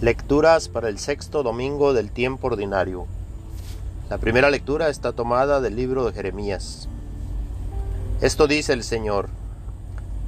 Lecturas para el sexto domingo del tiempo ordinario. La primera lectura está tomada del libro de Jeremías. Esto dice el Señor.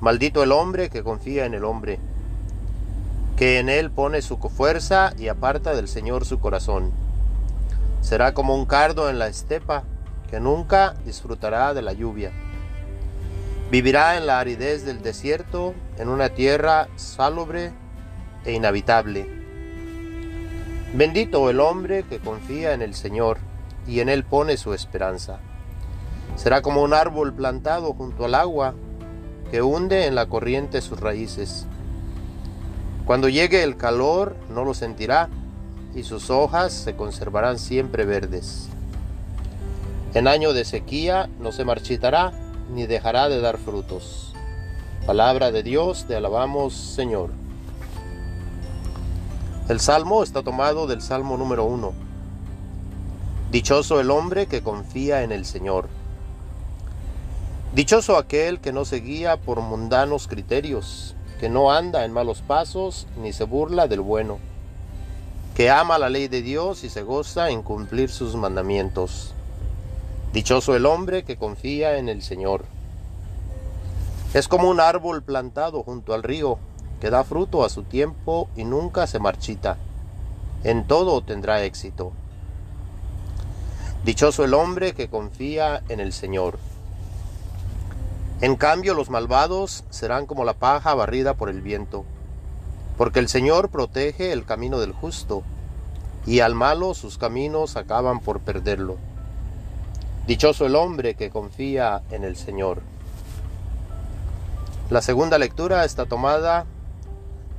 Maldito el hombre que confía en el hombre, que en él pone su fuerza y aparta del Señor su corazón. Será como un cardo en la estepa, que nunca disfrutará de la lluvia. Vivirá en la aridez del desierto, en una tierra salubre e inhabitable Bendito el hombre que confía en el Señor y en Él pone su esperanza. Será como un árbol plantado junto al agua que hunde en la corriente sus raíces. Cuando llegue el calor no lo sentirá y sus hojas se conservarán siempre verdes. En año de sequía no se marchitará ni dejará de dar frutos. Palabra de Dios, te alabamos Señor. El salmo está tomado del Salmo número 1. Dichoso el hombre que confía en el Señor. Dichoso aquel que no se guía por mundanos criterios, que no anda en malos pasos ni se burla del bueno, que ama la ley de Dios y se goza en cumplir sus mandamientos. Dichoso el hombre que confía en el Señor. Es como un árbol plantado junto al río que da fruto a su tiempo y nunca se marchita. En todo tendrá éxito. Dichoso el hombre que confía en el Señor. En cambio los malvados serán como la paja barrida por el viento, porque el Señor protege el camino del justo, y al malo sus caminos acaban por perderlo. Dichoso el hombre que confía en el Señor. La segunda lectura está tomada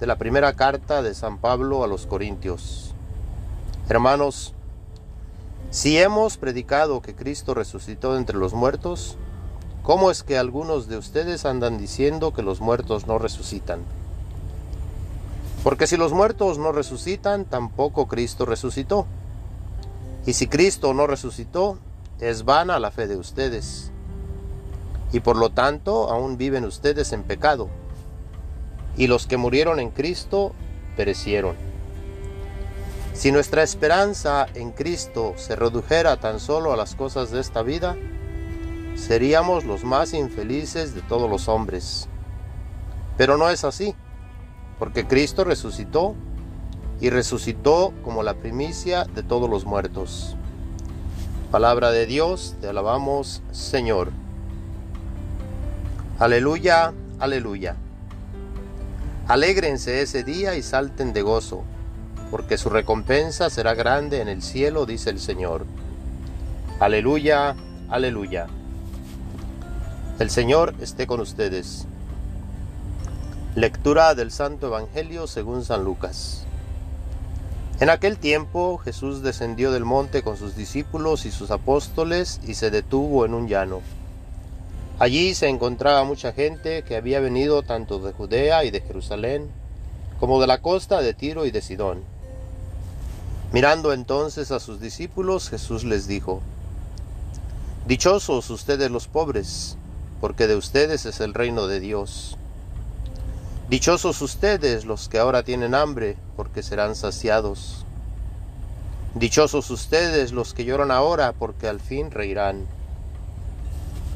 de la primera carta de San Pablo a los Corintios. Hermanos, si hemos predicado que Cristo resucitó entre los muertos, ¿cómo es que algunos de ustedes andan diciendo que los muertos no resucitan? Porque si los muertos no resucitan, tampoco Cristo resucitó. Y si Cristo no resucitó, es vana la fe de ustedes. Y por lo tanto aún viven ustedes en pecado y los que murieron en Cristo perecieron. Si nuestra esperanza en Cristo se redujera tan solo a las cosas de esta vida, seríamos los más infelices de todos los hombres. Pero no es así, porque Cristo resucitó y resucitó como la primicia de todos los muertos. Palabra de Dios, te alabamos, Señor. Aleluya, aleluya. Alégrense ese día y salten de gozo, porque su recompensa será grande en el cielo, dice el Señor. Aleluya, aleluya. El Señor esté con ustedes. Lectura del Santo Evangelio según San Lucas. En aquel tiempo Jesús descendió del monte con sus discípulos y sus apóstoles y se detuvo en un llano Allí se encontraba mucha gente que había venido tanto de Judea y de Jerusalén, como de la costa de Tiro y de Sidón. Mirando entonces a sus discípulos, Jesús les dijo, Dichosos ustedes los pobres, porque de ustedes es el reino de Dios. Dichosos ustedes los que ahora tienen hambre, porque serán saciados. Dichosos ustedes los que lloran ahora, porque al fin reirán.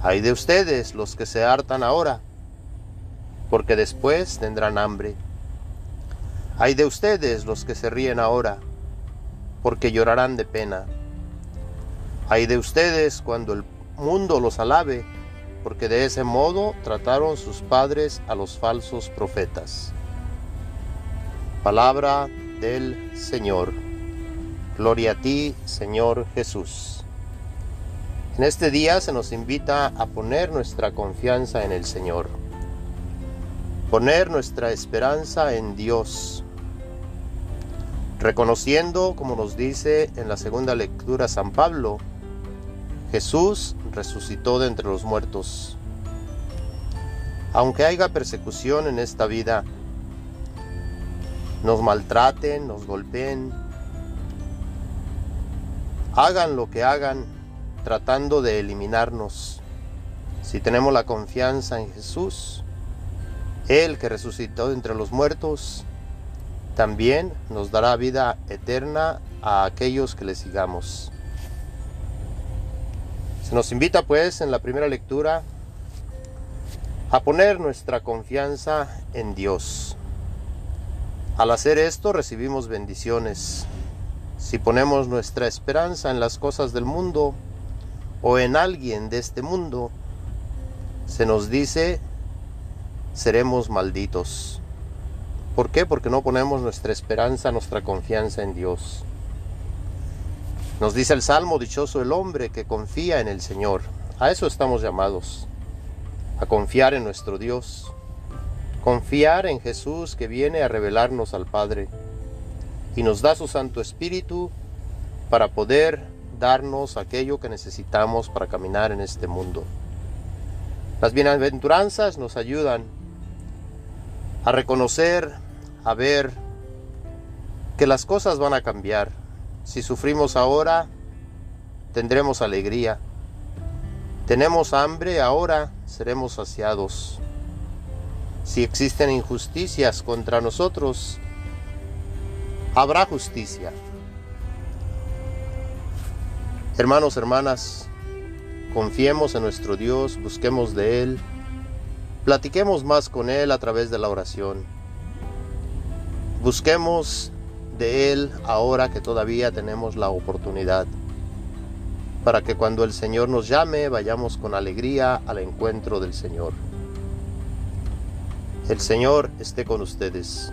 Hay de ustedes los que se hartan ahora, porque después tendrán hambre. Hay de ustedes los que se ríen ahora, porque llorarán de pena. Hay de ustedes cuando el mundo los alabe, porque de ese modo trataron sus padres a los falsos profetas. Palabra del Señor. Gloria a ti, Señor Jesús. En este día se nos invita a poner nuestra confianza en el Señor, poner nuestra esperanza en Dios. reconociendo, como nos dice en la segunda lectura San Pablo, Jesús resucitó de entre los muertos. Aunque haya persecución en esta vida, nos maltraten, nos golpeen, hagan lo que hagan tratando de eliminarnos. Si tenemos la confianza en Jesús, Él que resucitó entre los muertos, también nos dará vida eterna a aquellos que le sigamos. Se nos invita pues en la primera lectura a poner nuestra confianza en Dios. Al hacer esto recibimos bendiciones. Si ponemos nuestra esperanza en las cosas del mundo o en alguien de este mundo, se nos dice seremos malditos. ¿Por qué? Porque no ponemos nuestra esperanza, nuestra confianza en Dios. Nos dice el Salmo, dichoso el hombre que confía en el Señor. A eso estamos llamados, a confiar en nuestro Dios, confiar en Jesús que viene a revelarnos al Padre y nos da su Santo Espíritu para poder darnos aquello que necesitamos para caminar en este mundo. Las bienaventuranzas nos ayudan a reconocer a ver que las cosas van a cambiar. Si sufrimos ahora, tendremos alegría. Tenemos hambre, ahora seremos saciados. Si existen injusticias contra nosotros, habrá justicia. Hermanos, hermanas, confiemos en nuestro Dios, busquemos de Él, platiquemos más con Él a través de la oración. Busquemos de Él ahora que todavía tenemos la oportunidad, para que cuando el Señor nos llame vayamos con alegría al encuentro del Señor. El Señor esté con ustedes.